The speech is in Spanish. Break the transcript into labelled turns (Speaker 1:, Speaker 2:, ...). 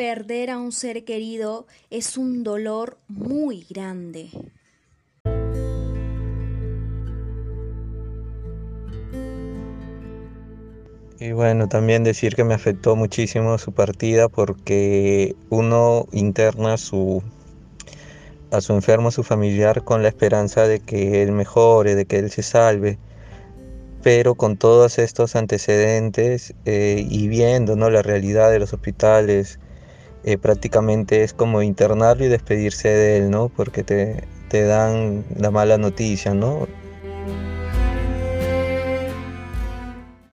Speaker 1: Perder a un ser querido es un dolor muy grande.
Speaker 2: Y bueno, también decir que me afectó muchísimo su partida porque uno interna su, a su enfermo, su familiar, con la esperanza de que él mejore, de que él se salve. Pero con todos estos antecedentes eh, y viendo ¿no? la realidad de los hospitales, eh, prácticamente es como internarlo y despedirse de él, ¿no? Porque te, te dan la mala noticia, ¿no?